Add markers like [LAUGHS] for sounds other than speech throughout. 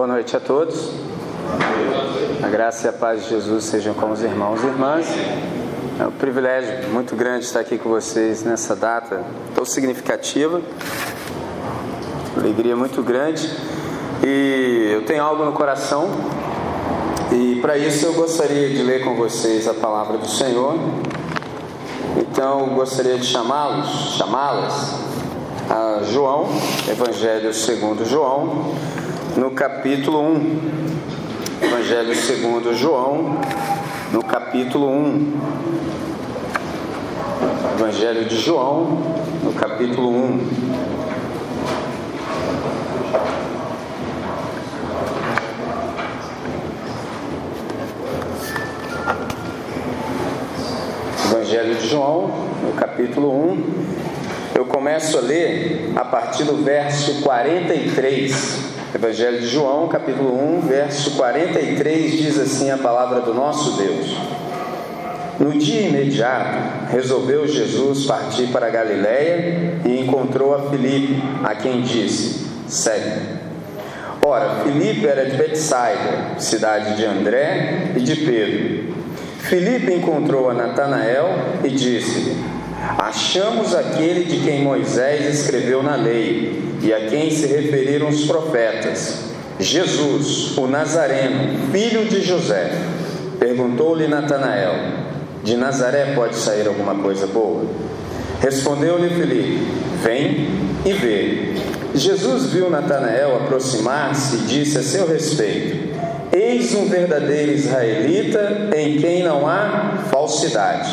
Boa noite a todos. A graça e a paz de Jesus sejam com os irmãos e irmãs. É um privilégio muito grande estar aqui com vocês nessa data tão significativa. Alegria muito grande. E eu tenho algo no coração. E para isso eu gostaria de ler com vocês a palavra do Senhor. Então gostaria de chamá-los, chamá-las a João, Evangelho segundo João, no capítulo 1. Evangelho segundo João, no capítulo 1. Evangelho de João, no capítulo 1. Evangelho de João, no capítulo 1. Eu começo a ler a partir do verso 43. Evangelho de João, capítulo 1, verso 43, diz assim a palavra do nosso Deus. No dia imediato, resolveu Jesus partir para Galiléia e encontrou a Filipe, a quem disse: Segue. Ora, Filipe era de Betsaida, cidade de André e de Pedro. Filipe encontrou a Natanael e disse: Achamos aquele de quem Moisés escreveu na lei e a quem se referiram os profetas, Jesus, o Nazareno, filho de José. Perguntou-lhe Natanael: De Nazaré pode sair alguma coisa boa? Respondeu-lhe Filipe: Vem e vê. Jesus viu Natanael aproximar-se e disse a seu respeito: Eis um verdadeiro israelita em quem não há falsidade.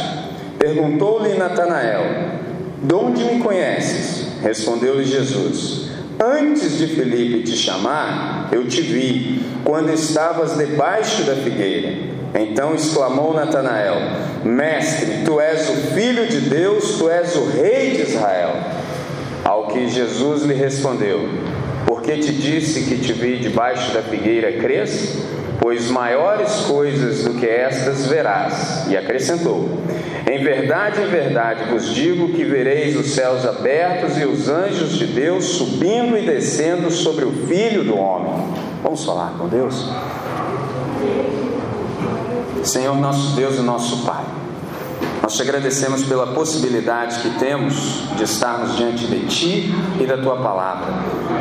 Perguntou-lhe Natanael: De onde me conheces? Respondeu-lhe Jesus: Antes de Felipe te chamar, eu te vi, quando estavas debaixo da figueira. Então exclamou Natanael: Mestre, tu és o filho de Deus, tu és o rei de Israel. Ao que Jesus lhe respondeu: Porque te disse que te vi debaixo da figueira, crês? Pois maiores coisas do que estas verás. E acrescentou: Em verdade, em verdade vos digo que vereis os céus abertos e os anjos de Deus subindo e descendo sobre o Filho do Homem. Vamos falar com Deus? Senhor, nosso Deus e nosso Pai. Nós te agradecemos pela possibilidade que temos de estarmos diante de Ti e da Tua palavra.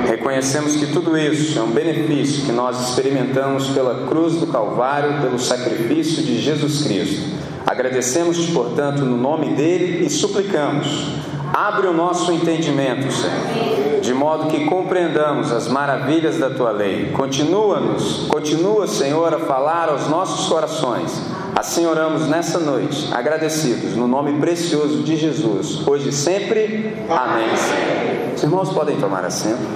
Reconhecemos que tudo isso é um benefício que nós experimentamos pela cruz do Calvário, pelo sacrifício de Jesus Cristo. Agradecemos-te, portanto, no nome dele e suplicamos. Abre o nosso entendimento, Senhor, de modo que compreendamos as maravilhas da tua lei. Continua-nos, continua, Senhor, a falar aos nossos corações Assim oramos nessa noite, agradecidos, no nome precioso de Jesus, hoje e sempre. Amém. Os irmãos podem tomar assento.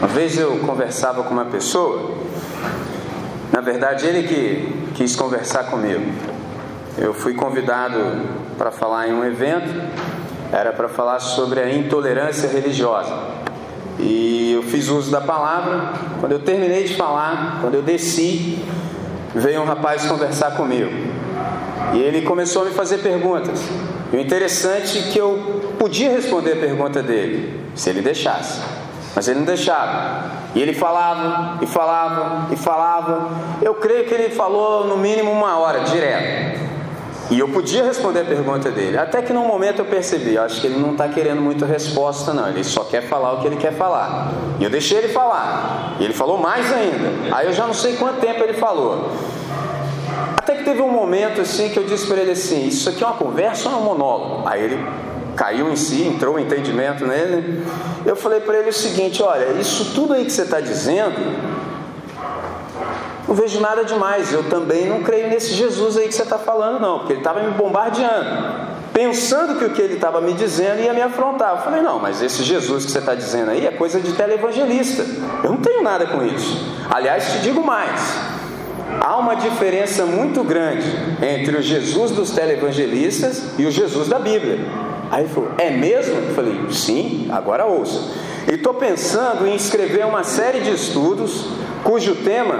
Uma vez eu conversava com uma pessoa, na verdade ele que quis conversar comigo. Eu fui convidado para falar em um evento, era para falar sobre a intolerância religiosa. E eu fiz uso da palavra. Quando eu terminei de falar, quando eu desci, veio um rapaz conversar comigo. E ele começou a me fazer perguntas. E o interessante é que eu podia responder a pergunta dele, se ele deixasse. Mas ele não deixava. E ele falava, e falava, e falava. Eu creio que ele falou no mínimo uma hora, direto. E eu podia responder a pergunta dele, até que num momento eu percebi, acho que ele não está querendo muita resposta, não, ele só quer falar o que ele quer falar. E eu deixei ele falar, e ele falou mais ainda. Aí eu já não sei quanto tempo ele falou. Até que teve um momento assim que eu disse para ele assim: Isso aqui é uma conversa ou é um monólogo? Aí ele caiu em si, entrou o um entendimento nele. Eu falei para ele o seguinte: Olha, isso tudo aí que você está dizendo não vejo nada demais. Eu também não creio nesse Jesus aí que você está falando, não, porque ele estava me bombardeando, pensando que o que ele estava me dizendo ia me afrontar. Eu falei, não, mas esse Jesus que você está dizendo aí é coisa de televangelista. Eu não tenho nada com isso. Aliás, te digo mais. Há uma diferença muito grande entre o Jesus dos televangelistas e o Jesus da Bíblia. Aí ele falou: É mesmo? Eu falei: Sim, agora ouça. E estou pensando em escrever uma série de estudos cujo tema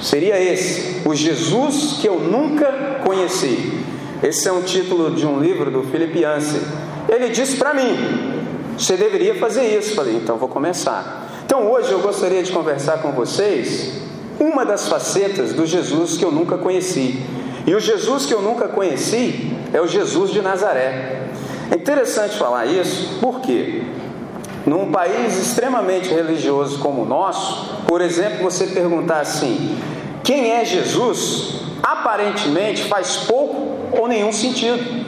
seria esse: O Jesus que eu nunca conheci. Esse é um título de um livro do Philip Yancey. Ele disse para mim: você deveria fazer isso. Falei, então vou começar. Então hoje eu gostaria de conversar com vocês uma das facetas do Jesus que eu nunca conheci. E o Jesus que eu nunca conheci é o Jesus de Nazaré. É interessante falar isso, porque num país extremamente religioso como o nosso, por exemplo, você perguntar assim: quem é Jesus? Aparentemente faz pouco ou nenhum sentido,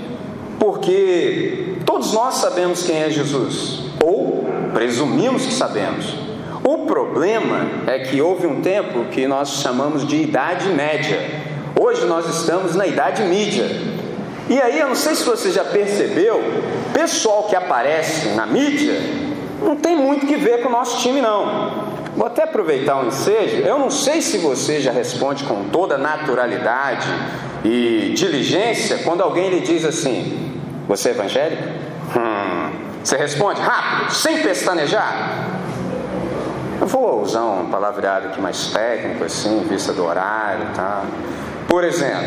porque todos nós sabemos quem é Jesus, ou presumimos que sabemos. O problema é que houve um tempo que nós chamamos de Idade Média. Hoje nós estamos na Idade Mídia. E aí, eu não sei se você já percebeu, pessoal que aparece na mídia não tem muito que ver com o nosso time, não. Vou até aproveitar o ensejo. Eu não sei se você já responde com toda naturalidade e diligência quando alguém lhe diz assim: Você é evangélico? Hum. Você responde rápido, sem pestanejar. Eu vou usar um palavreado aqui mais técnico, assim, em vista do horário e tal. Por exemplo,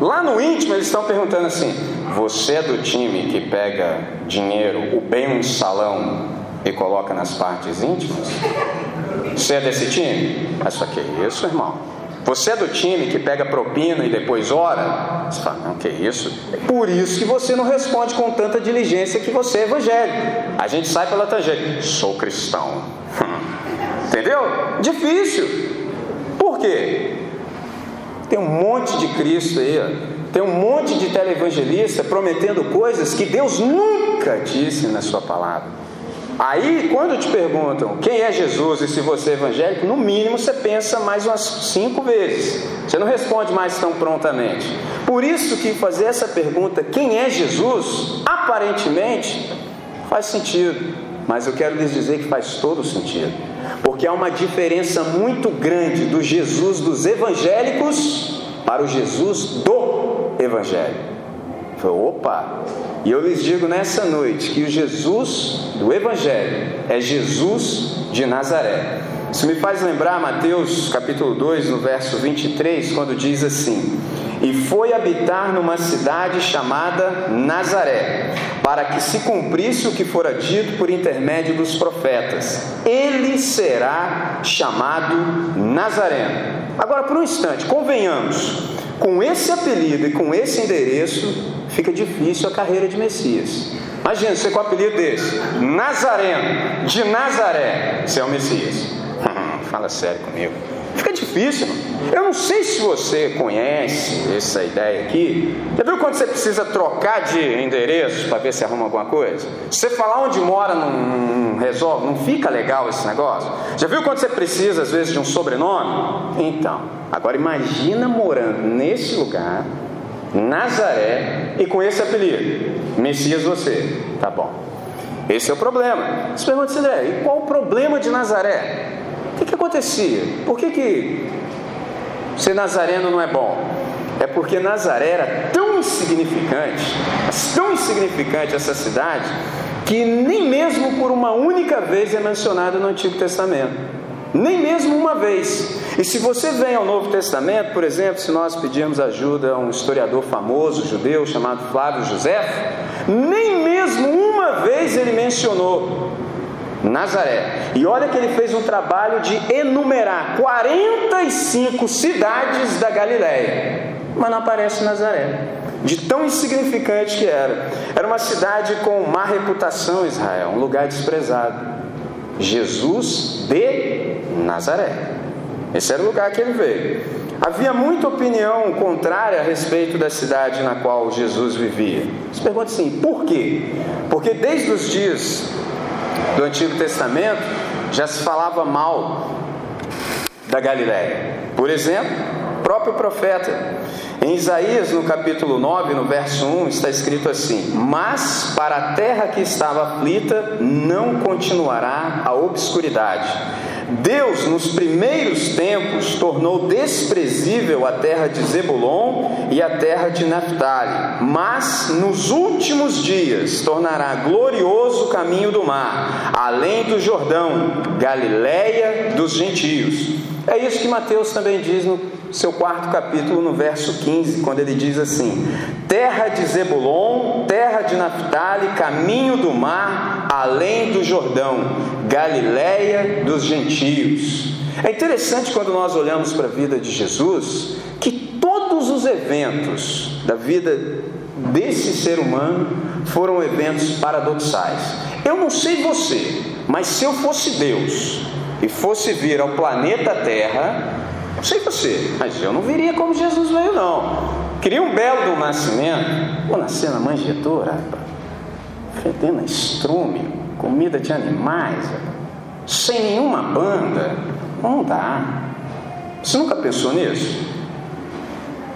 lá no íntimo eles estão perguntando assim: você é do time que pega dinheiro, o bem um salão e coloca nas partes íntimas? Você é desse time? Mas só que isso, irmão? Você é do time que pega propina e depois ora? Você fala, não, que isso? É por isso que você não responde com tanta diligência que você é evangélico. A gente sai pela tangente. Sou cristão. [LAUGHS] Entendeu? Difícil. Por quê? Tem um monte de Cristo aí, ó. tem um monte de televangelista prometendo coisas que Deus nunca disse na sua palavra. Aí, quando te perguntam quem é Jesus e se você é evangélico, no mínimo você pensa mais umas cinco vezes. Você não responde mais tão prontamente. Por isso que fazer essa pergunta, quem é Jesus, aparentemente faz sentido. Mas eu quero lhes dizer que faz todo sentido. Porque há uma diferença muito grande do Jesus dos evangélicos para o Jesus do Evangelho. Opa! E eu lhes digo nessa noite que o Jesus do Evangelho é Jesus de Nazaré. Isso me faz lembrar Mateus capítulo 2, no verso 23, quando diz assim: E foi habitar numa cidade chamada Nazaré, para que se cumprisse o que fora dito por intermédio dos profetas: Ele será chamado Nazareno. Agora, por um instante, convenhamos, com esse apelido e com esse endereço, fica difícil a carreira de Messias. Imagina você com o apelido desse, Nazareno, de Nazaré, você é o Messias. [LAUGHS] Fala sério comigo. Fica difícil. Eu não sei se você conhece essa ideia aqui. Já viu quando você precisa trocar de endereço para ver se arruma alguma coisa? Você falar onde mora não, não, resolve, não fica legal esse negócio. Já viu quando você precisa às vezes de um sobrenome? Então, agora imagina morando nesse lugar, Nazaré, e com esse apelido, Messias você. Tá bom. Esse é o problema. Você pergunta, André, e qual o problema de Nazaré? Que, acontecia? Por que, que ser nazareno não é bom? É porque Nazaré era tão insignificante, mas tão insignificante essa cidade, que nem mesmo por uma única vez é mencionado no Antigo Testamento. Nem mesmo uma vez. E se você vem ao Novo Testamento, por exemplo, se nós pedimos ajuda a um historiador famoso judeu chamado Flávio José, nem mesmo uma vez ele mencionou Nazaré. E olha que ele fez um trabalho de enumerar 45 cidades da Galiléia, mas não aparece Nazaré. De tão insignificante que era. Era uma cidade com má reputação, Israel, um lugar desprezado. Jesus de Nazaré. Esse era o lugar que ele veio. Havia muita opinião contrária a respeito da cidade na qual Jesus vivia. Você pergunta assim, por quê? Porque desde os dias do Antigo Testamento já se falava mal da Galiléia. Por exemplo, o próprio profeta. Em Isaías, no capítulo 9, no verso 1, está escrito assim: Mas para a terra que estava aflita não continuará a obscuridade Deus, nos primeiros tempos, tornou desprezível a terra de Zebulon e a terra de Naphtali, mas nos últimos dias tornará glorioso o caminho do mar, além do Jordão, Galiléia dos gentios. É isso que Mateus também diz no seu quarto capítulo, no verso 15, quando ele diz assim: Terra de Zebulon, terra de Naphtali, caminho do mar, além do Jordão, Galiléia dos gentios. É interessante quando nós olhamos para a vida de Jesus, que todos os eventos da vida desse ser humano foram eventos paradoxais. Eu não sei você, mas se eu fosse Deus e fosse vir ao planeta Terra, não sei você, mas eu não viria como Jesus veio, não. Queria um belo do nascimento, vou nascer na manjedoura, fedendo estrume, comida de animais, sem nenhuma banda, não dá. Você nunca pensou nisso?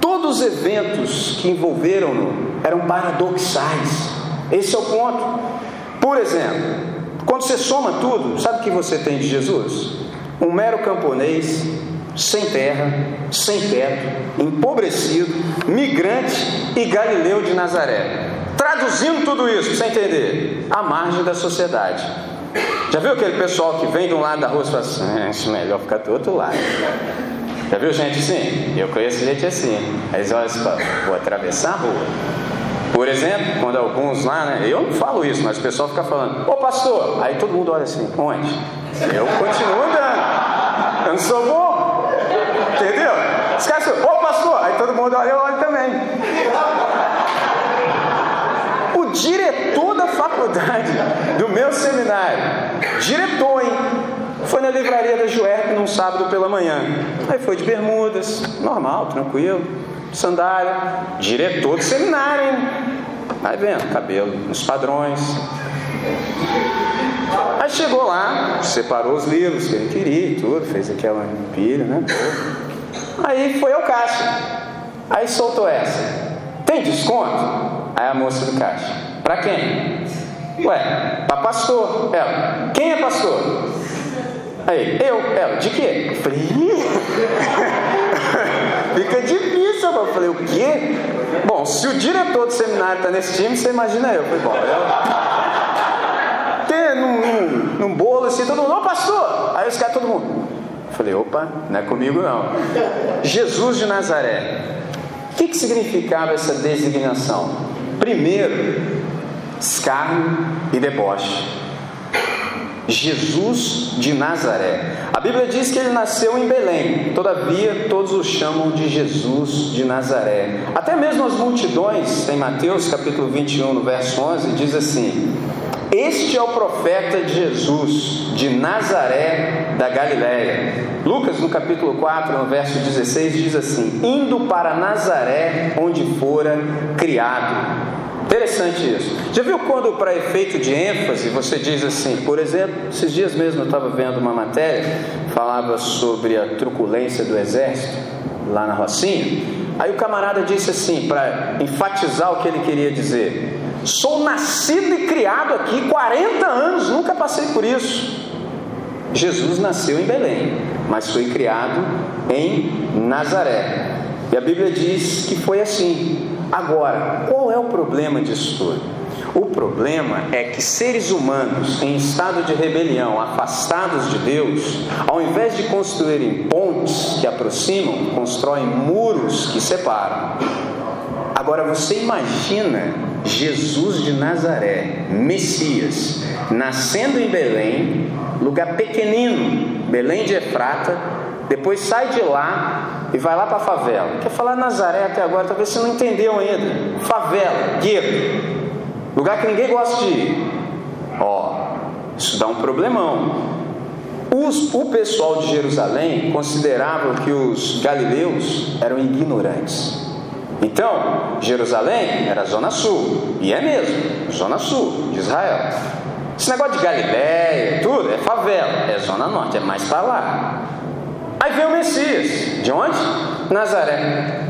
Todos os eventos que envolveram-no eram paradoxais. Esse é o ponto. Por exemplo, quando você soma tudo, sabe o que você tem de Jesus? Um mero camponês, sem terra, sem teto, empobrecido, migrante e galileu de Nazaré. Traduzindo tudo isso, você entender, à margem da sociedade. Já viu aquele pessoal que vem de um lado da rua e fala assim, é melhor ficar do outro lado. Já viu gente assim? Eu conheço gente assim. Aí assim, vou atravessar a rua. Por exemplo, quando alguns lá, né? Eu não falo isso, mas o pessoal fica falando, ô pastor, aí todo mundo olha assim, onde? Eu continuo andando. Eu não sou bom. Entendeu? Os caras ô pastor, aí todo mundo olha, eu olho também. Diretor da faculdade do meu seminário, diretor, hein? Foi na livraria da Juerp num sábado pela manhã. Aí foi de bermudas, normal, tranquilo, sandália, diretor do seminário, hein? Aí vendo, cabelo nos padrões. Aí chegou lá, separou os livros que ele queria e tudo, fez aquela pilha, né? Aí foi ao caixa. Aí soltou essa. Tem desconto? Aí a moça do caixa. Para quem? Ué, para pastor. Ela. Quem é pastor? Aí, eu, ela, de quê? Eu falei, [LAUGHS] fica difícil. Eu falei, o quê? Bom, se o diretor do seminário está nesse time, você imagina eu. Eu falei, bom, eu. [LAUGHS] Tem num, num, num bolo assim, todo mundo, ô pastor! Aí os caras, todo mundo. Eu falei, opa, não é comigo não. Jesus de Nazaré. O que, que significava essa designação? Primeiro, escárnio e deboche. Jesus de Nazaré. A Bíblia diz que ele nasceu em Belém, todavia todos o chamam de Jesus de Nazaré. Até mesmo as multidões, em Mateus capítulo 21, no verso 11, diz assim: Este é o profeta de Jesus de Nazaré da Galiléia. Lucas, no capítulo 4, no verso 16, diz assim: Indo para Nazaré, onde fora criado. Interessante isso. Já viu quando, para efeito de ênfase, você diz assim, por exemplo, esses dias mesmo eu estava vendo uma matéria, falava sobre a truculência do exército, lá na Rocinha. Aí o camarada disse assim, para enfatizar o que ele queria dizer: Sou nascido e criado aqui 40 anos, nunca passei por isso. Jesus nasceu em Belém, mas foi criado em Nazaré. E a Bíblia diz que foi assim. Agora, qual é o problema disso tudo? O problema é que seres humanos em estado de rebelião, afastados de Deus, ao invés de construírem pontes que aproximam, constroem muros que separam. Agora você imagina Jesus de Nazaré, Messias, nascendo em Belém, lugar pequenino, Belém de Efrata, depois sai de lá e vai lá para a favela. Quer falar Nazaré até agora, talvez você não entendeu ainda. Favela, gueto, lugar que ninguém gosta de ir. Ó, isso dá um problemão. Os, o pessoal de Jerusalém considerava que os galileus eram ignorantes. Então, Jerusalém era a zona sul, e é mesmo, zona sul de Israel. Esse negócio de Galiléia, tudo, é favela, é zona norte, é mais para lá. Aí vem o Messias. De onde? Nazaré.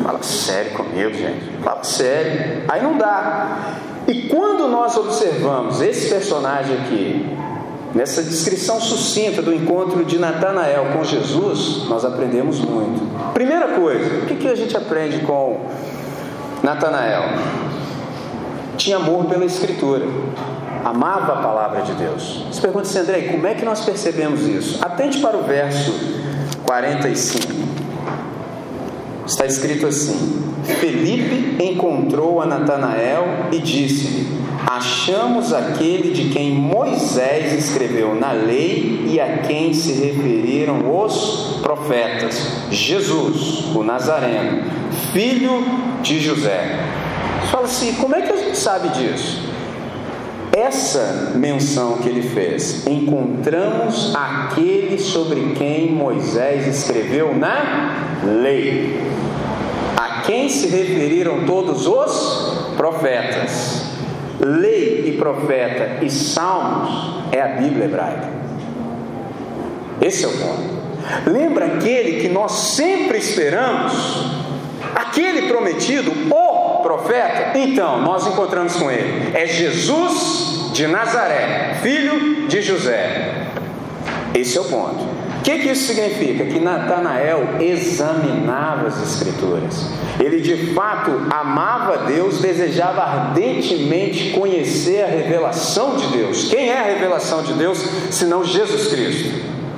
Fala sério comigo, gente. Fala sério. Aí não dá. E quando nós observamos esse personagem aqui, nessa descrição sucinta do encontro de Natanael com Jesus, nós aprendemos muito. Primeira coisa, o que, que a gente aprende com Natanael? Tinha amor pela Escritura amava a palavra de Deus. Você pergunta assim, André, como é que nós percebemos isso? Atente para o verso 45. está escrito assim: Felipe encontrou a Natanael e disse-lhe: Achamos aquele de quem Moisés escreveu na lei e a quem se referiram os profetas, Jesus, o Nazareno, filho de José. Fala assim: como é que a gente sabe disso? Essa menção que ele fez, encontramos aquele sobre quem Moisés escreveu na lei, a quem se referiram todos os profetas. Lei e profeta e salmos é a Bíblia hebraica. Esse é o ponto. Lembra aquele que nós sempre esperamos? Aquele prometido, o profeta? Então, nós encontramos com ele. É Jesus de Nazaré, filho de José. Esse é o ponto. O que, que isso significa? Que Natanael examinava as Escrituras. Ele de fato amava Deus, desejava ardentemente conhecer a revelação de Deus. Quem é a revelação de Deus senão Jesus Cristo?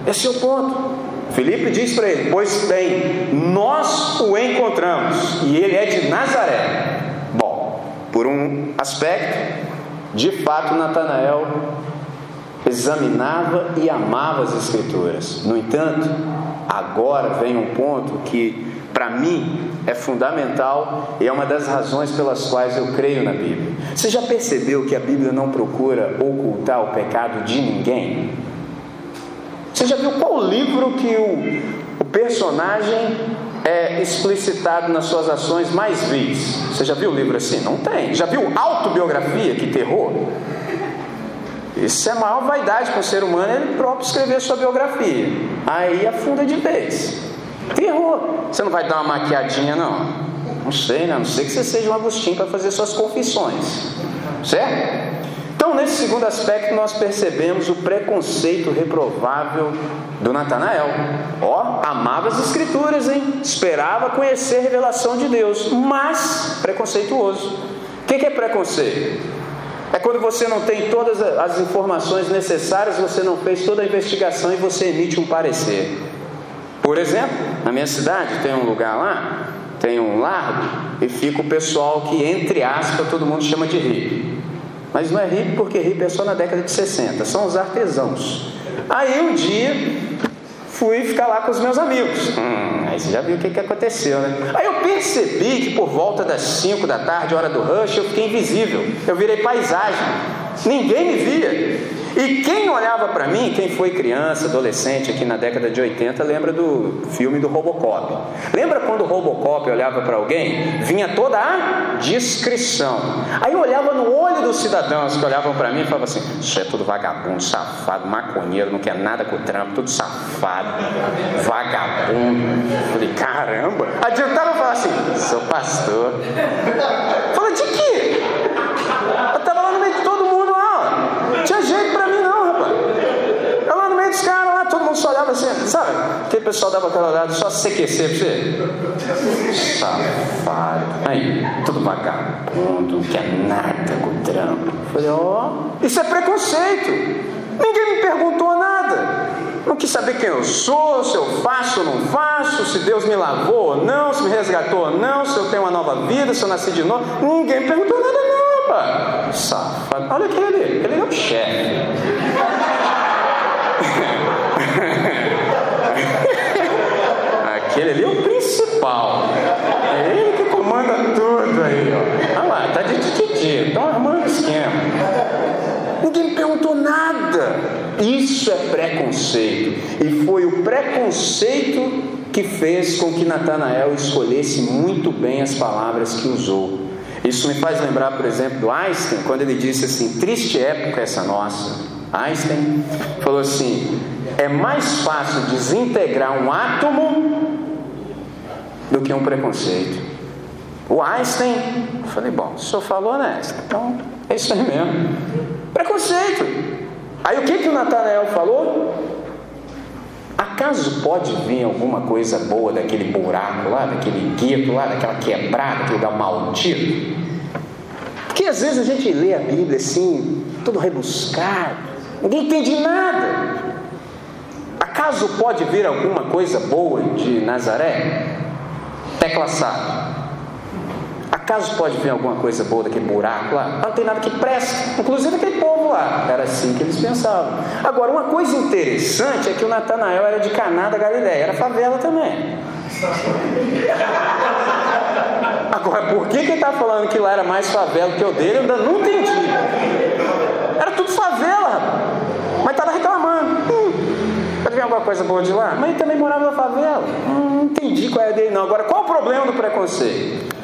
Esse é o ponto. Felipe diz para ele: Pois bem, nós o encontramos e ele é de Nazaré. Bom, por um aspecto, de fato, Natanael examinava e amava as Escrituras. No entanto, agora vem um ponto que, para mim, é fundamental e é uma das razões pelas quais eu creio na Bíblia. Você já percebeu que a Bíblia não procura ocultar o pecado de ninguém? Você já viu qual livro que o, o personagem é explicitado nas suas ações mais vis? Você já viu livro assim? Não tem. Já viu autobiografia? Que terror! Isso é a maior vaidade com o ser humano, ele próprio escrever sua biografia. Aí afunda de vez. Terror. Você não vai dar uma maquiadinha, não? Não sei, né? A não sei que você seja um Agostinho para fazer suas confissões. Certo? Então, nesse segundo aspecto, nós percebemos o preconceito reprovável do Natanael. Ó, amava as Escrituras, hein? Esperava conhecer a revelação de Deus, mas preconceituoso. O que é preconceito? É quando você não tem todas as informações necessárias, você não fez toda a investigação e você emite um parecer. Por exemplo, na minha cidade tem um lugar lá, tem um largo, e fica o pessoal que, entre aspas, todo mundo chama de hippie. Mas não é hippie porque hippie é só na década de 60, são os artesãos. Aí um dia fui ficar lá com os meus amigos. Hum, aí você já viu o que, que aconteceu, né? Aí eu percebi que por volta das 5 da tarde, hora do rush, eu fiquei invisível. Eu virei paisagem. Ninguém me via. E quem olhava para mim, quem foi criança, adolescente aqui na década de 80, lembra do filme do Robocop. Lembra quando o Robocop olhava para alguém? Vinha toda a descrição. Aí eu olhava no olho dos cidadãos que olhavam para mim e falava assim: Isso é tudo vagabundo, safado, maconheiro, não quer nada com o trampo, tudo safado, vagabundo. Falei: Caramba! Adiantava falar assim: Sou pastor. Fala de quê? Eu estava lá no meio de todo mundo lá, ó. tinha jeito para os caras lá, todo mundo só olhava assim, sabe? Aquele pessoal dava aquela olhada só aquecer pra você. Safado. Aí, tudo vagabundo, não quer nada com o trampo. Falei, ó, oh, isso é preconceito. Ninguém me perguntou nada. Não quis saber quem eu sou, se eu faço ou não faço, se Deus me lavou ou não, se me resgatou ou não, se eu tenho uma nova vida, se eu nasci de novo. Ninguém perguntou nada, não, pá. Safado. Olha aquele ele é o chefe. Aquele ali é o principal. É ele que comanda tudo aí, ó. Olha lá, tá de tititi, estão armando o esquema. Ninguém perguntou nada. Isso é preconceito. E foi o preconceito que fez com que Natanael escolhesse muito bem as palavras que usou. Isso me faz lembrar, por exemplo, do Einstein, quando ele disse assim: triste época essa nossa. Einstein falou assim: é mais fácil desintegrar um átomo do que um preconceito. O Einstein, eu falei, bom, o senhor falou, né? Então é isso aí mesmo. Preconceito. Aí o que, que o Natanael falou? Acaso pode vir alguma coisa boa daquele buraco lá, daquele gueto lá, daquela quebrada, daquele lugar maldito? Porque às vezes a gente lê a Bíblia assim, todo rebuscado, ninguém entende nada. Acaso pode vir alguma coisa boa de Nazaré? Tecla SAP. Acaso pode vir alguma coisa boa daquele buraco lá? Não tem nada que presta. Inclusive aquele povo lá. Era assim que eles pensavam. Agora, uma coisa interessante é que o Natanael era de Caná da Galileia. Era favela também. [LAUGHS] Agora, por que, que ele está falando que lá era mais favela que o dele? Eu ainda não entendi. Era tudo favela. Hum, pode vir alguma coisa boa de lá? Mas ele também morava na favela. Hum, não entendi qual é a dele, não. Agora, qual o problema do preconceito?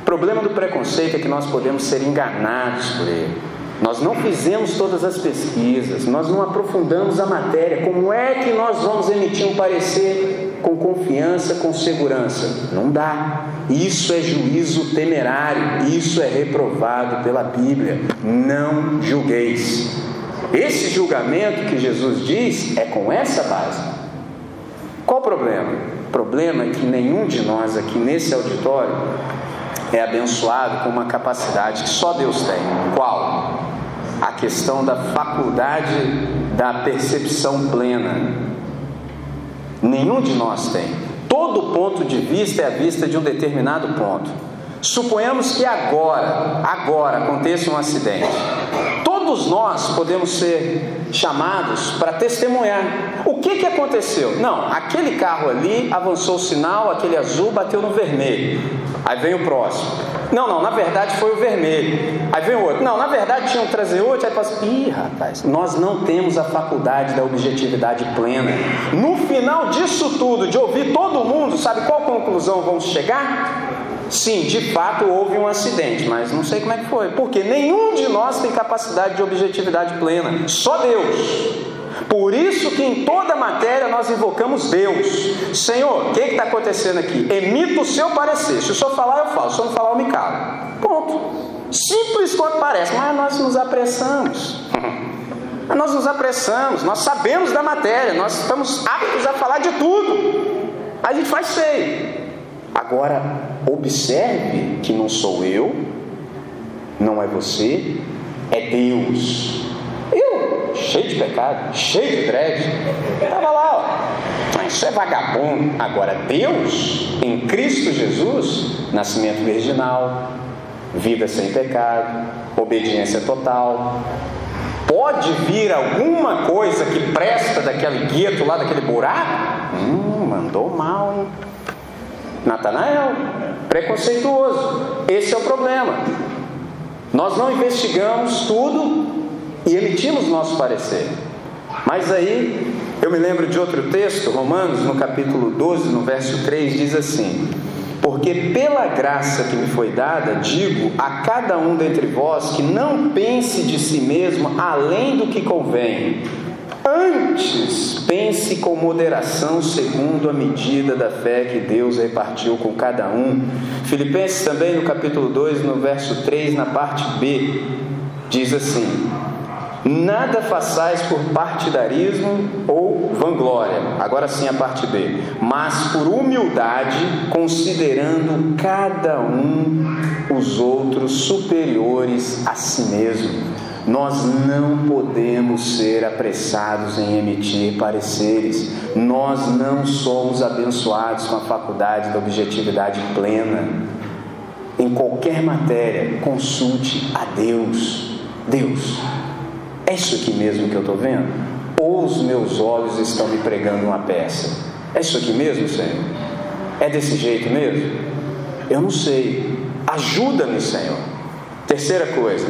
O problema do preconceito é que nós podemos ser enganados por ele. Nós não fizemos todas as pesquisas, nós não aprofundamos a matéria. Como é que nós vamos emitir um parecer com confiança, com segurança? Não dá. Isso é juízo temerário, isso é reprovado pela Bíblia. Não julgueis. Esse julgamento que Jesus diz é com essa base. Qual o problema? O problema é que nenhum de nós aqui nesse auditório é abençoado com uma capacidade que só Deus tem. Qual? A questão da faculdade da percepção plena. Nenhum de nós tem. Todo ponto de vista é a vista de um determinado ponto. Suponhamos que agora, agora aconteça um acidente. Todos nós podemos ser chamados para testemunhar. O que, que aconteceu? Não, aquele carro ali avançou o sinal, aquele azul bateu no vermelho. Aí vem o próximo. Não, não, na verdade foi o vermelho. Aí vem o outro. Não, na verdade tinha um transeúnte. Aí assim: ih, rapaz, nós não temos a faculdade da objetividade plena. No final disso tudo, de ouvir todo mundo, sabe qual conclusão vamos chegar? Sim, de fato houve um acidente, mas não sei como é que foi. Porque nenhum de nós tem capacidade de objetividade plena, só Deus. Por isso que em toda matéria nós invocamos Deus. Senhor, o que está acontecendo aqui? Emita o seu parecer. Se o senhor falar, eu falo. Se o senhor não falar, eu me calo. Ponto. Simples quanto parece, mas nós nos apressamos. [LAUGHS] nós nos apressamos, nós sabemos da matéria, nós estamos aptos a falar de tudo. A gente faz feio. Agora, observe que não sou eu, não é você, é Deus. Eu, cheio de pecado, cheio de dread, estava lá, ó. Isso é vagabundo. Agora, Deus, em Cristo Jesus, nascimento virginal, vida sem pecado, obediência total. Pode vir alguma coisa que presta daquele gueto lá, daquele buraco? Hum, mandou mal, hein? Natanael, preconceituoso. Esse é o problema. Nós não investigamos tudo e emitimos nosso parecer. Mas aí, eu me lembro de outro texto, Romanos, no capítulo 12, no verso 3, diz assim: Porque pela graça que me foi dada, digo a cada um dentre vós que não pense de si mesmo além do que convém Antes, pense com moderação, segundo a medida da fé que Deus repartiu com cada um. Filipenses também, no capítulo 2, no verso 3, na parte B, diz assim: Nada façais por partidarismo ou vanglória, agora sim a parte B, mas por humildade, considerando cada um os outros superiores a si mesmo nós não podemos ser apressados em emitir pareceres. Nós não somos abençoados com a faculdade da objetividade plena. Em qualquer matéria, consulte a Deus. Deus, é isso aqui mesmo que eu estou vendo? Ou os meus olhos estão me pregando uma peça? É isso aqui mesmo, Senhor? É desse jeito mesmo? Eu não sei. Ajuda-me, Senhor. Terceira coisa,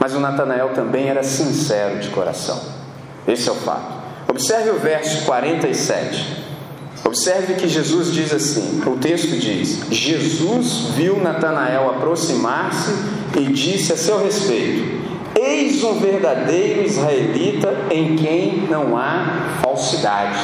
mas o Natanael também era sincero de coração. Esse é o fato. Observe o verso 47. Observe que Jesus diz assim: o texto diz: Jesus viu Natanael aproximar-se e disse a seu respeito: Eis um verdadeiro israelita em quem não há falsidade.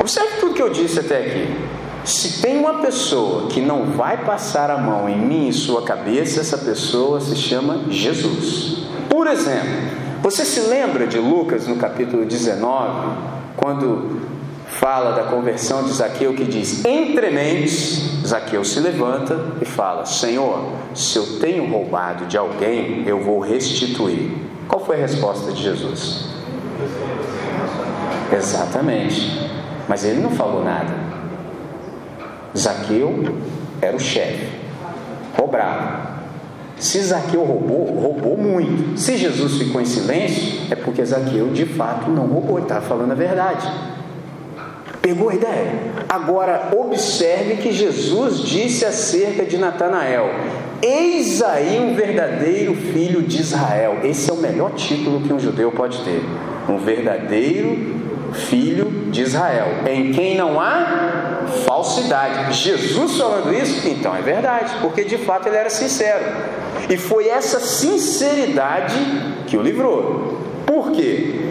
Observe tudo que eu disse até aqui. Se tem uma pessoa que não vai passar a mão em mim e sua cabeça, essa pessoa se chama Jesus. Por exemplo, você se lembra de Lucas no capítulo 19, quando fala da conversão de Zaqueu, que diz: Entre mentes, Zaqueu se levanta e fala: Senhor, se eu tenho roubado de alguém, eu vou restituir. Qual foi a resposta de Jesus? Exatamente. Mas ele não falou nada. Zaqueu era o chefe, roubava. Se Zaqueu roubou, roubou muito. Se Jesus ficou em silêncio, é porque Zaqueu de fato não roubou, estava falando a verdade. Pegou a ideia? Agora observe que Jesus disse acerca de Natanael: Eis aí um verdadeiro filho de Israel. Esse é o melhor título que um judeu pode ter. Um verdadeiro filho de Israel, em quem não há falsidade. Jesus falando isso, então é verdade, porque de fato ele era sincero. E foi essa sinceridade que o livrou. Por quê?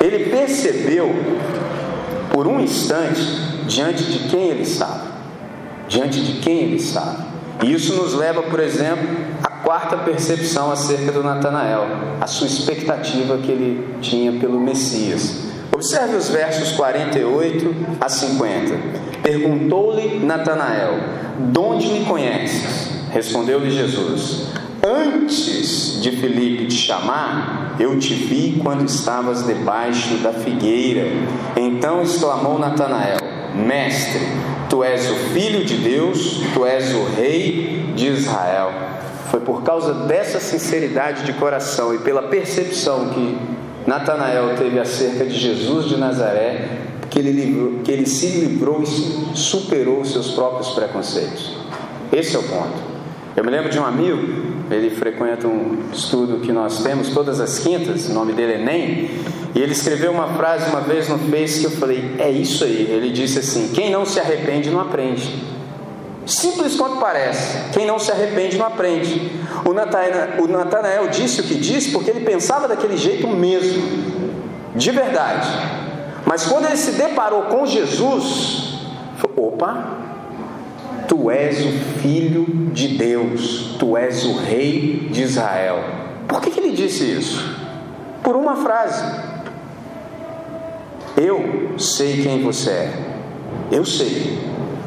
Ele percebeu por um instante diante de quem ele estava. Diante de quem ele estava. E isso nos leva, por exemplo, à quarta percepção acerca do Natanael, a sua expectativa que ele tinha pelo Messias. Observe os versos 48 a 50. Perguntou-lhe Natanael: De onde me conheces? Respondeu-lhe Jesus: Antes de Filipe te chamar, eu te vi quando estavas debaixo da figueira. Então exclamou Natanael: Mestre, tu és o filho de Deus, tu és o rei de Israel. Foi por causa dessa sinceridade de coração e pela percepção que Natanael teve acerca de Jesus de Nazaré que ele, livrou, que ele se livrou e superou os seus próprios preconceitos. Esse é o ponto. Eu me lembro de um amigo, ele frequenta um estudo que nós temos todas as quintas, o nome dele é Nem, e ele escreveu uma frase uma vez no Face que eu falei: é isso aí. Ele disse assim: quem não se arrepende não aprende. Simples quanto parece. Quem não se arrepende não aprende. O Natanael, o Natanael disse o que disse porque ele pensava daquele jeito mesmo, de verdade. Mas quando ele se deparou com Jesus, falou, opa, Tu és o Filho de Deus, Tu és o Rei de Israel. Por que, que ele disse isso? Por uma frase: Eu sei quem você é, eu sei,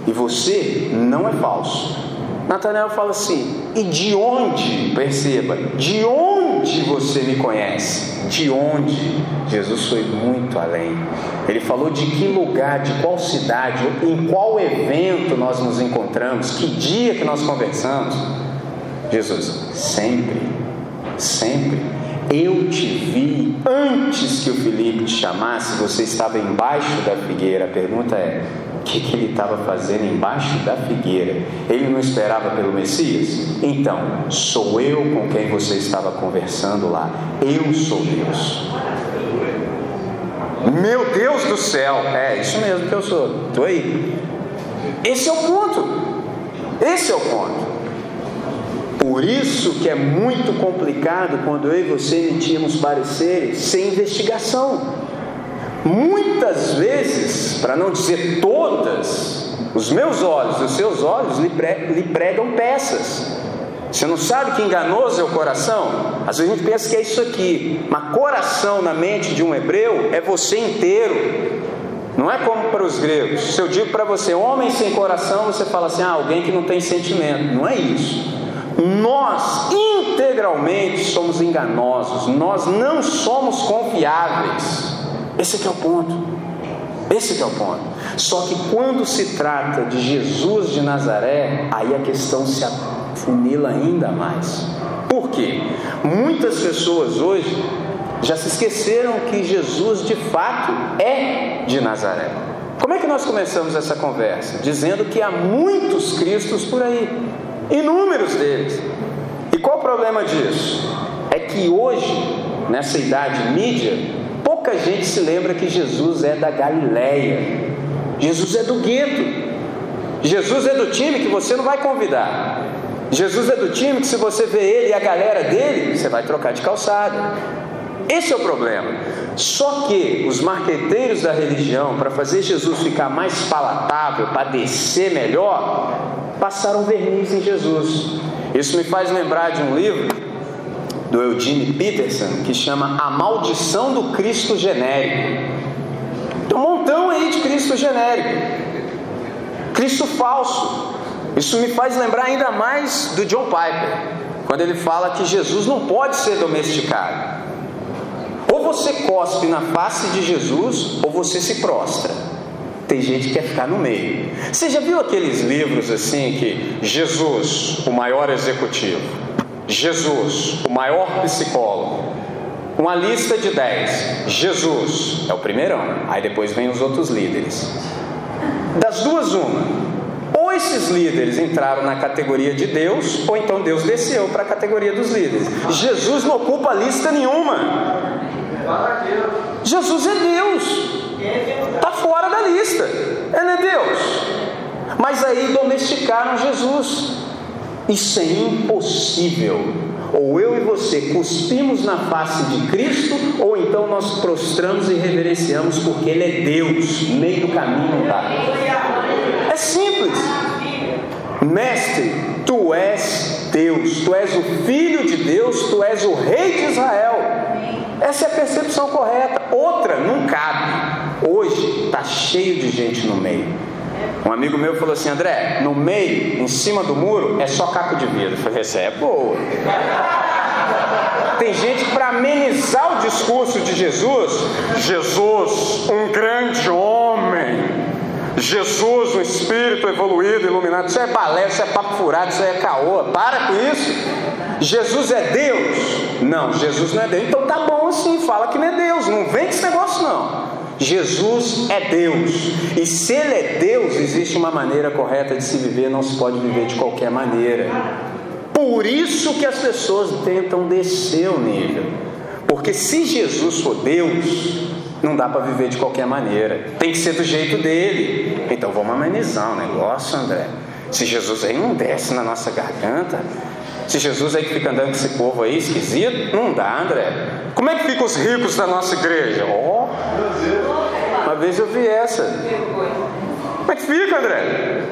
e você não é falso. Natanael fala assim: E de onde, perceba, de onde você me conhece? De onde? Jesus foi muito além. Ele falou de que lugar, de qual cidade, em qual evento nós nos encontramos, que dia que nós conversamos. Jesus, sempre, sempre. Eu te vi antes que o Felipe te chamasse, você estava embaixo da figueira. A pergunta é: o que, que ele estava fazendo embaixo da figueira? Ele não esperava pelo Messias? Então, sou eu com quem você estava conversando lá. Eu sou Deus. Meu Deus do céu! É isso mesmo que eu sou. Estou aí. Esse é o ponto. Esse é o ponto. Por isso que é muito complicado quando eu e você emitimos pareceres sem investigação. Muitas vezes, para não dizer todas, os meus olhos os seus olhos lhe, pregam peças. Você não sabe que enganoso é o coração? Às vezes a gente pensa que é isso aqui, mas coração na mente de um hebreu é você inteiro. Não é como para os gregos. Se eu digo para você, homem sem coração, você fala assim, ah, alguém que não tem sentimento. Não é isso. Nós integralmente somos enganosos, nós não somos confiáveis. Esse é o ponto. Esse é o ponto. Só que quando se trata de Jesus de Nazaré, aí a questão se afunila ainda mais. Por quê? Muitas pessoas hoje já se esqueceram que Jesus de fato é de Nazaré. Como é que nós começamos essa conversa? Dizendo que há muitos Cristos por aí, inúmeros deles. E qual o problema disso? É que hoje, nessa idade mídia, pouca gente se lembra que Jesus é da Galileia. Jesus é do gueto. Jesus é do time que você não vai convidar. Jesus é do time que se você vê ele e a galera dele, você vai trocar de calçada. Esse é o problema. Só que os marqueteiros da religião, para fazer Jesus ficar mais palatável, para descer melhor, passaram verniz em Jesus. Isso me faz lembrar de um livro do Eugene Peterson que chama A Maldição do Cristo Genérico. Tem um montão aí de Cristo genérico, Cristo falso. Isso me faz lembrar ainda mais do John Piper, quando ele fala que Jesus não pode ser domesticado. Ou você cospe na face de Jesus, ou você se prostra. tem gente que quer ficar no meio. Você já viu aqueles livros assim que Jesus, o maior executivo, Jesus, o maior psicólogo, uma lista de dez. Jesus é o primeirão, aí depois vem os outros líderes. Das duas, uma. Ou esses líderes entraram na categoria de Deus, ou então Deus desceu para a categoria dos líderes. Jesus não ocupa lista nenhuma. Jesus é Deus. Está fora da lista. Ele é Deus. Mas aí domesticaram Jesus. Isso é impossível ou eu e você cuspimos na face de Cristo, ou então nós prostramos e reverenciamos porque Ele é Deus, meio do caminho está. É simples. Mestre, tu és Deus, tu és o Filho de Deus, tu és o Rei de Israel. Essa é a percepção correta. Outra não cabe. Hoje está cheio de gente no meio. Um amigo meu falou assim: André, no meio, em cima do muro, é só caco de vidro. Eu falei: Essa é boa. Tem gente para amenizar o discurso de Jesus, Jesus, um grande homem, Jesus, um espírito evoluído, iluminado, isso é balé, isso é papo furado, isso é caô, para com isso. Jesus é Deus? Não, Jesus não é Deus. Então tá bom assim, fala que não é Deus, não vem com esse negócio não. Jesus é Deus. E se Ele é Deus, existe uma maneira correta de se viver, não se pode viver de qualquer maneira. Por isso que as pessoas tentam descer o nível. Porque se Jesus for Deus, não dá para viver de qualquer maneira. Tem que ser do jeito dele. Então vamos amenizar o negócio, André. Se Jesus aí não desce na nossa garganta, se Jesus aí fica andando com esse povo aí esquisito, não dá, André. Como é que ficam os ricos da nossa igreja? Ó, oh, uma vez eu vi essa. Como é que fica, André?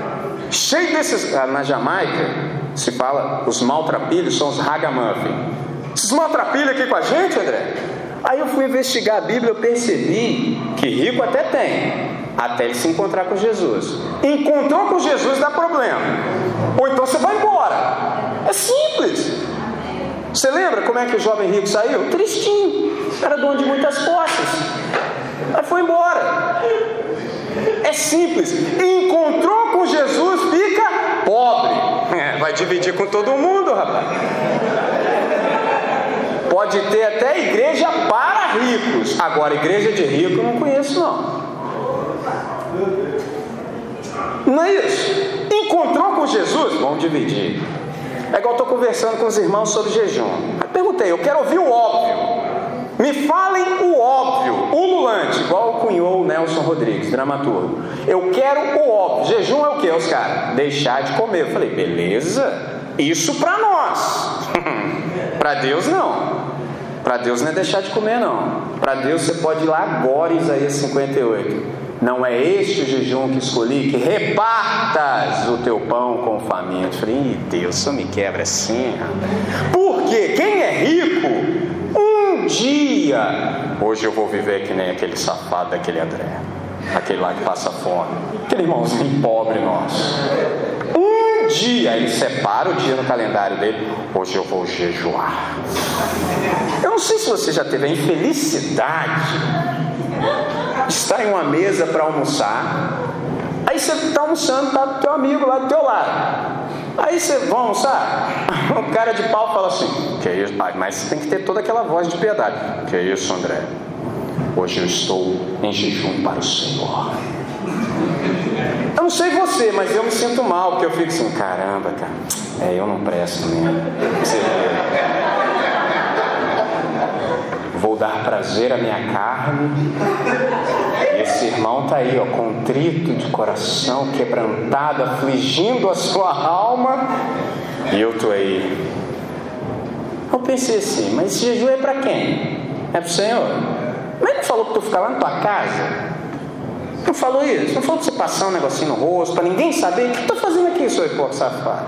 Cheio desses. Ah, na Jamaica se fala, os maltrapilhos são os ragamuffin. Esses maltrapilhos aqui com a gente, André. Aí eu fui investigar a Bíblia, eu percebi que rico até tem, até ele se encontrar com Jesus. Encontrou com Jesus dá problema. Ou então você vai embora. É simples. Você lembra como é que o jovem rico saiu? Tristinho. Era dono de muitas posses. Aí foi embora. É simples. Encontrou com Jesus, fica pobre. É, vai dividir com todo mundo, rapaz. Pode ter até igreja para ricos. Agora, igreja de rico eu não conheço, não. Não é isso? Encontrou com Jesus? Vamos dividir. É igual estou conversando com os irmãos sobre jejum. Perguntei, eu quero ouvir o óbvio. Me falem o óbvio, ululante, igual cunhou o Nelson Rodrigues, dramaturgo. Eu quero o óbvio. Jejum é o que, os caras? Deixar de comer. Eu falei, beleza, isso para nós. [LAUGHS] para Deus não. Para Deus não é deixar de comer, não. Para Deus você pode ir lá agora, Isaías 58. Não é este o jejum que escolhi, que repartas o teu pão com o faminto. Eu falei, Deus, só me quebra assim. Porque quem é rico, um dia, hoje eu vou viver que nem aquele safado daquele André, aquele lá que passa fome, aquele irmãozinho pobre nosso. Um dia, ele separa o dia no calendário dele, hoje eu vou jejuar. Eu não sei se você já teve a infelicidade está em uma mesa para almoçar. Aí você está almoçando, está teu amigo lá do teu lado. Aí você, vai almoçar? [LAUGHS] O cara de pau fala assim, que isso? Mas você tem que ter toda aquela voz de piedade. Que isso, André? Hoje eu estou em jejum para o Senhor. Eu não sei você, mas eu me sinto mal, porque eu fico assim, caramba, cara, é, eu não presto mesmo. Você vou dar prazer à minha carne. Esse irmão está aí, ó, contrito de coração, quebrantado, afligindo a sua alma, e eu estou aí. Eu pensei assim, mas esse jejum é para quem? É para o Senhor? Mas ele não falou que tu ficar lá na tua casa? Não falou isso? Não falou para você passar um negocinho no rosto, para ninguém saber o que tu está fazendo aqui, seu hipócrita safado?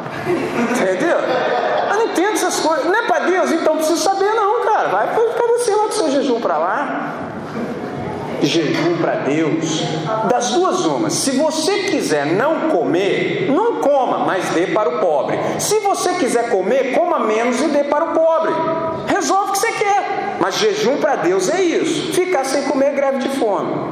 Entendeu? Eu não entendo essas coisas. Não é para Deus, então não preciso saber, não, cara. Vai ficar você lá com seu jejum para lá. Jejum para Deus. Das duas, umas. Se você quiser não comer, não coma, mas dê para o pobre. Se você quiser comer, coma menos e dê para o pobre. Resolve o que você quer. Mas jejum para Deus é isso. Ficar sem comer greve de fome.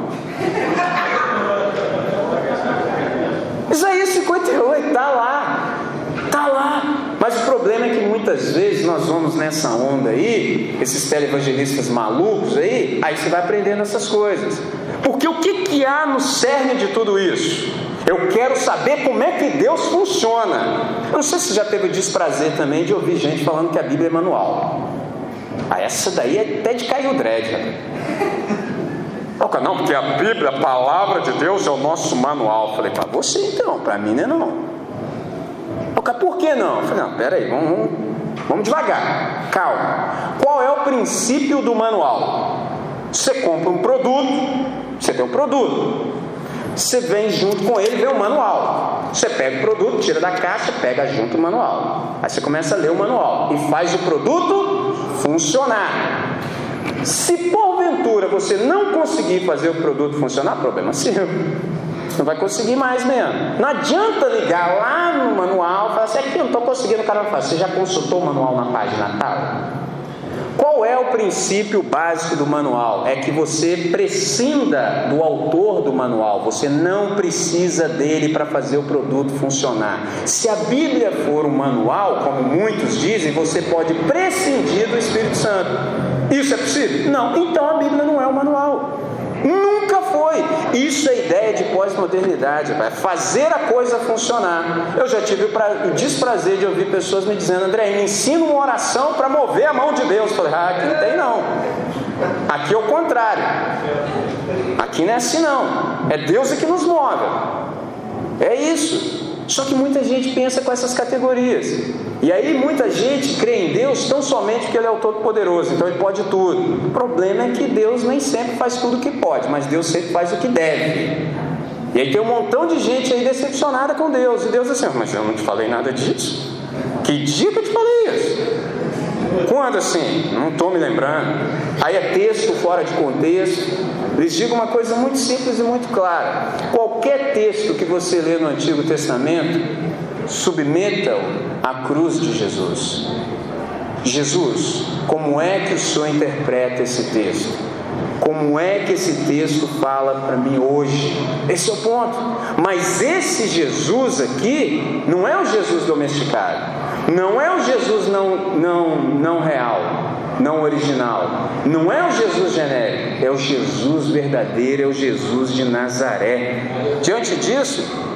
Isaías 58 está lá. Está lá. Mas o problema é que muitas vezes nós vamos nessa onda aí, esses televangelistas malucos aí, aí você vai aprendendo essas coisas. Porque o que, que há no cerne de tudo isso? Eu quero saber como é que Deus funciona. Eu não sei se já teve o desprazer também de ouvir gente falando que a Bíblia é manual. Ah, essa daí é até de cair o dread. Não, porque a Bíblia, a palavra de Deus, é o nosso manual. Eu falei, para você então, para mim não é não. Por que não? Eu falei, não, peraí, vamos, vamos, devagar, calma. Qual é o princípio do manual? Você compra um produto, você tem um produto. Você vem junto com ele, vê o manual. Você pega o produto, tira da caixa, pega junto o manual. Aí você começa a ler o manual e faz o produto funcionar. Se porventura você não conseguir fazer o produto funcionar, problema seu. Não vai conseguir mais mesmo. Não adianta ligar lá no manual e falar assim, aqui não estou conseguindo, o cara vai falar, você já consultou o manual na página tal? Qual é o princípio básico do manual? É que você prescinda do autor do manual, você não precisa dele para fazer o produto funcionar. Se a Bíblia for um manual, como muitos dizem, você pode prescindir do Espírito Santo. Isso é possível? Não, então a Bíblia não é um manual. Nunca foi. Isso é ideia de pós-modernidade, é fazer a coisa funcionar. Eu já tive o desprazer de ouvir pessoas me dizendo, André, me ensina uma oração para mover a mão de Deus. Eu falei, ah, aqui não tem não. Aqui é o contrário. Aqui não é assim não. É Deus que nos move. É isso. Só que muita gente pensa com essas categorias. E aí muita gente crê em Deus tão somente porque Ele é o Todo-Poderoso, então Ele pode tudo. O problema é que Deus nem sempre faz tudo o que pode, mas Deus sempre faz o que deve. E aí tem um montão de gente aí decepcionada com Deus. E Deus assim, ah, mas eu não te falei nada disso. Que dia que eu te falei isso? Quando assim? Não estou me lembrando. Aí é texto fora de contexto. Lhes digo uma coisa muito simples e muito clara: qualquer texto que você lê no Antigo Testamento, submeta-o à cruz de Jesus. Jesus, como é que o Senhor interpreta esse texto? Como é que esse texto fala para mim hoje? Esse é o ponto. Mas esse Jesus aqui não é o Jesus domesticado, não é o Jesus não, não, não real, não original, não é o Jesus genérico, é o Jesus verdadeiro, é o Jesus de Nazaré. Diante disso,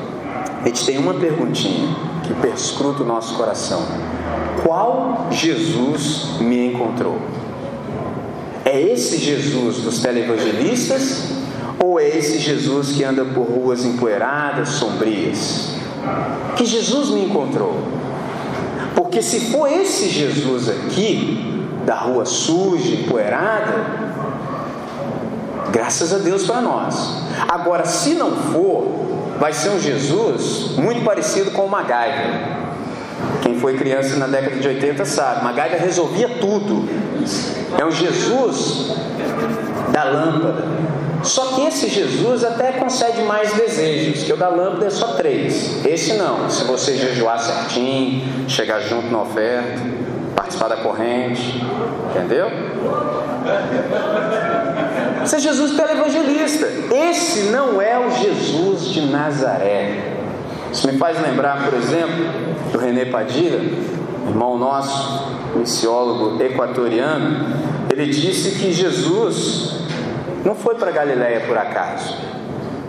a gente tem uma perguntinha que perscruta o nosso coração: Qual Jesus me encontrou? É esse Jesus dos televangelistas ou é esse Jesus que anda por ruas empoeiradas, sombrias? Que Jesus me encontrou? Porque se for esse Jesus aqui, da rua suja, empoeirada, graças a Deus para nós. Agora, se não for, vai ser um Jesus muito parecido com o MacGyver. Quem foi criança na década de 80 sabe, MacGyver resolvia tudo. É um Jesus da lâmpada. Só que esse Jesus até concede mais desejos, que o da lâmpada é só três. Esse não. Se você jejuar certinho, chegar junto na oferta, participar da corrente, entendeu? Esse é Jesus televangelista. Esse não é o Jesus de Nazaré. Isso me faz lembrar, por exemplo, do René Padilha, irmão nosso, missiólogo equatoriano. Ele disse que Jesus não foi para Galiléia por acaso.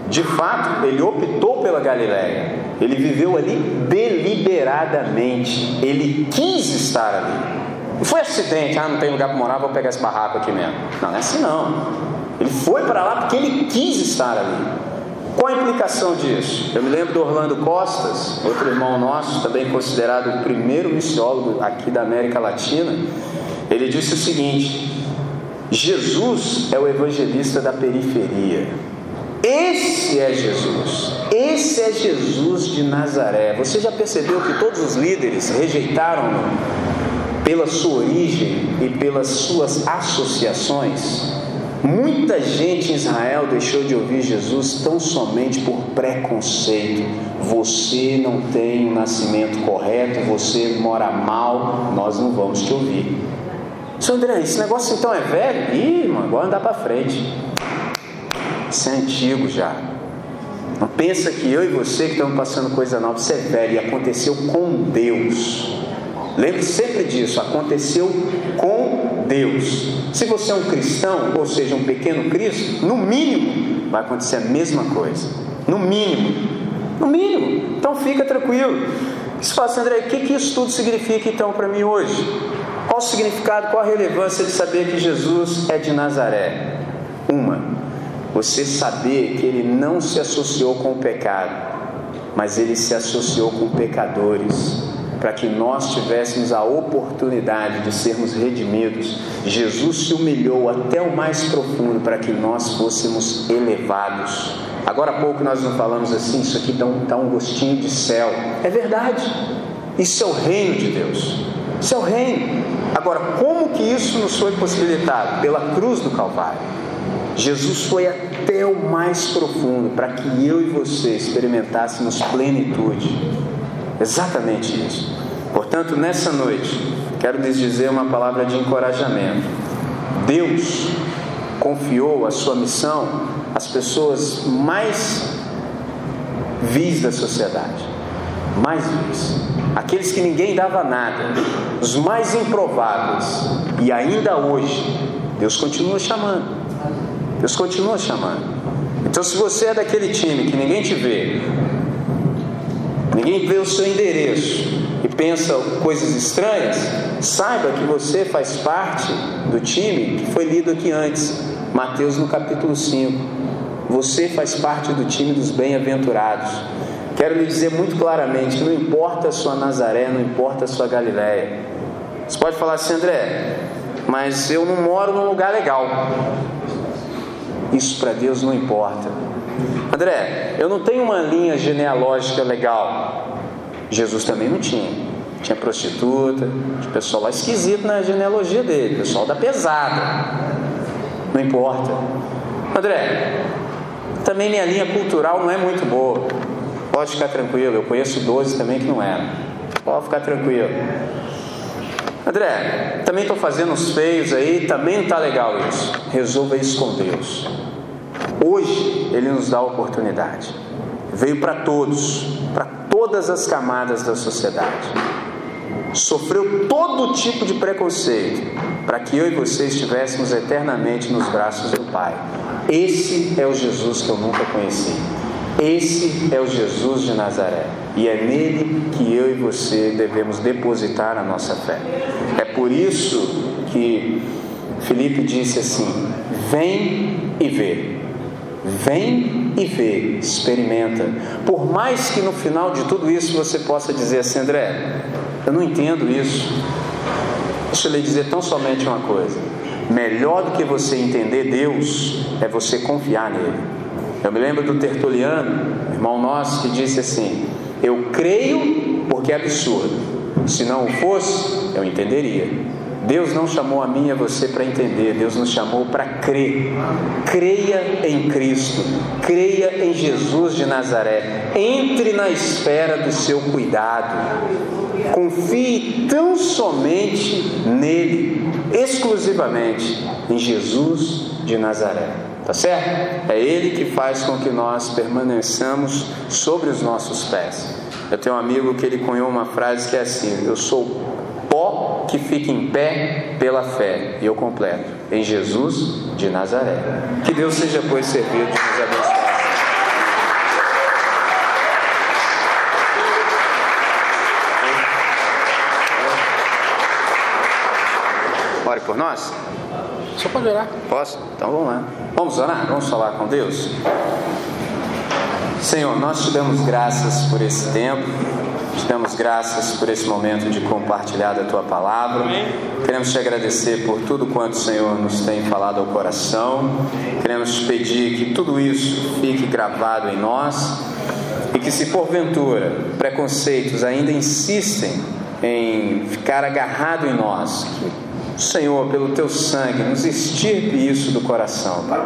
De fato, ele optou pela Galiléia. Ele viveu ali deliberadamente. Ele quis estar ali. Não foi acidente, ah, não tem lugar para morar, vou pegar esse barraco aqui mesmo. Não, não é assim não. Ele foi para lá porque ele quis estar ali. Qual a implicação disso? Eu me lembro do Orlando Costas, outro irmão nosso, também considerado o primeiro missiólogo aqui da América Latina. Ele disse o seguinte: Jesus é o evangelista da periferia. Esse é Jesus. Esse é Jesus de Nazaré. Você já percebeu que todos os líderes rejeitaram-no pela sua origem e pelas suas associações? Muita gente em Israel deixou de ouvir Jesus tão somente por preconceito. Você não tem o um nascimento correto, você mora mal, nós não vamos te ouvir. Senhor André, esse negócio então é velho? Ih, irmão, agora andar para frente. Isso é antigo já. Não pensa que eu e você que estamos passando coisa nova, isso é velho e aconteceu com Deus. Lembre sempre disso, aconteceu com Deus. Se você é um cristão, ou seja, um pequeno Cristo, no mínimo vai acontecer a mesma coisa. No mínimo. No mínimo. Então fica tranquilo. Você fala assim, André, o que, que isso tudo significa então para mim hoje? Qual o significado, qual a relevância de saber que Jesus é de Nazaré? Uma, você saber que ele não se associou com o pecado, mas ele se associou com pecadores para que nós tivéssemos a oportunidade de sermos redimidos. Jesus se humilhou até o mais profundo para que nós fôssemos elevados. Agora há pouco nós não falamos assim, isso aqui dá um, dá um gostinho de céu. É verdade. Isso é o reino de Deus. Isso é o reino. Agora, como que isso nos foi possibilitado? Pela cruz do Calvário. Jesus foi até o mais profundo para que eu e você experimentássemos plenitude. Exatamente isso. Portanto, nessa noite, quero lhes dizer uma palavra de encorajamento. Deus confiou a sua missão às pessoas mais vis da sociedade, mais vis, aqueles que ninguém dava nada, os mais improváveis, e ainda hoje, Deus continua chamando. Deus continua chamando. Então, se você é daquele time que ninguém te vê, ninguém vê o seu endereço e pensa coisas estranhas, saiba que você faz parte do time que foi lido aqui antes, Mateus no capítulo 5. Você faz parte do time dos bem-aventurados. Quero lhe dizer muito claramente não importa a sua Nazaré, não importa a sua Galiléia. Você pode falar assim, André, mas eu não moro num lugar legal. Isso para Deus não importa. André, eu não tenho uma linha genealógica legal. Jesus também não tinha. Tinha prostituta, tinha pessoal lá esquisito na genealogia dele, pessoal da pesada. Não importa. André, também minha linha cultural não é muito boa. Pode ficar tranquilo, eu conheço 12 também que não eram. Pode ficar tranquilo. André, também estou fazendo uns feios aí, também não está legal isso. Resolva isso com Deus. Hoje Ele nos dá a oportunidade. Veio para todos, para todas as camadas da sociedade. Sofreu todo tipo de preconceito para que eu e você estivéssemos eternamente nos braços do Pai. Esse é o Jesus que eu nunca conheci. Esse é o Jesus de Nazaré. E é nele que eu e você devemos depositar a nossa fé. É por isso que Felipe disse assim: Vem e vê. Vem e vê, experimenta. Por mais que no final de tudo isso você possa dizer assim, André, eu não entendo isso. Deixa eu lhe dizer tão somente uma coisa: melhor do que você entender Deus é você confiar nele. Eu me lembro do Tertuliano, irmão nosso, que disse assim: Eu creio porque é absurdo, se não o fosse, eu entenderia. Deus não chamou a mim e a você para entender, Deus nos chamou para crer. Creia em Cristo, creia em Jesus de Nazaré, entre na esfera do seu cuidado, confie tão somente nele, exclusivamente em Jesus de Nazaré. Tá certo? É Ele que faz com que nós permaneçamos sobre os nossos pés. Eu tenho um amigo que ele cunhou uma frase que é assim: Eu sou que fica em pé pela fé. E eu completo: em Jesus de Nazaré. Que Deus seja, pois, servido de nos abençoar. Ore por nós? Só pode orar. Posso? Então vamos lá. Vamos orar? Vamos falar com Deus? Senhor, nós te damos graças por esse tempo. Te damos graças por esse momento de compartilhar da tua palavra. Queremos te agradecer por tudo quanto o Senhor nos tem falado ao coração. Queremos te pedir que tudo isso fique gravado em nós e que, se porventura preconceitos ainda insistem em ficar agarrado em nós, que Senhor, pelo teu sangue, nos extirpe isso do coração, Pai.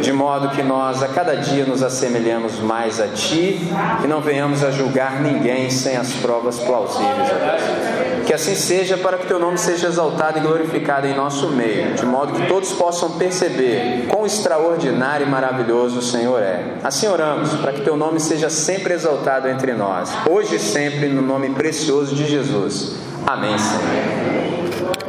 De modo que nós a cada dia nos assemelhamos mais a Ti e não venhamos a julgar ninguém sem as provas plausíveis, Deus. Que assim seja para que teu nome seja exaltado e glorificado em nosso meio, de modo que todos possam perceber quão extraordinário e maravilhoso o Senhor é. Assim oramos, para que teu nome seja sempre exaltado entre nós, hoje e sempre, no nome precioso de Jesus. Amém, Senhor.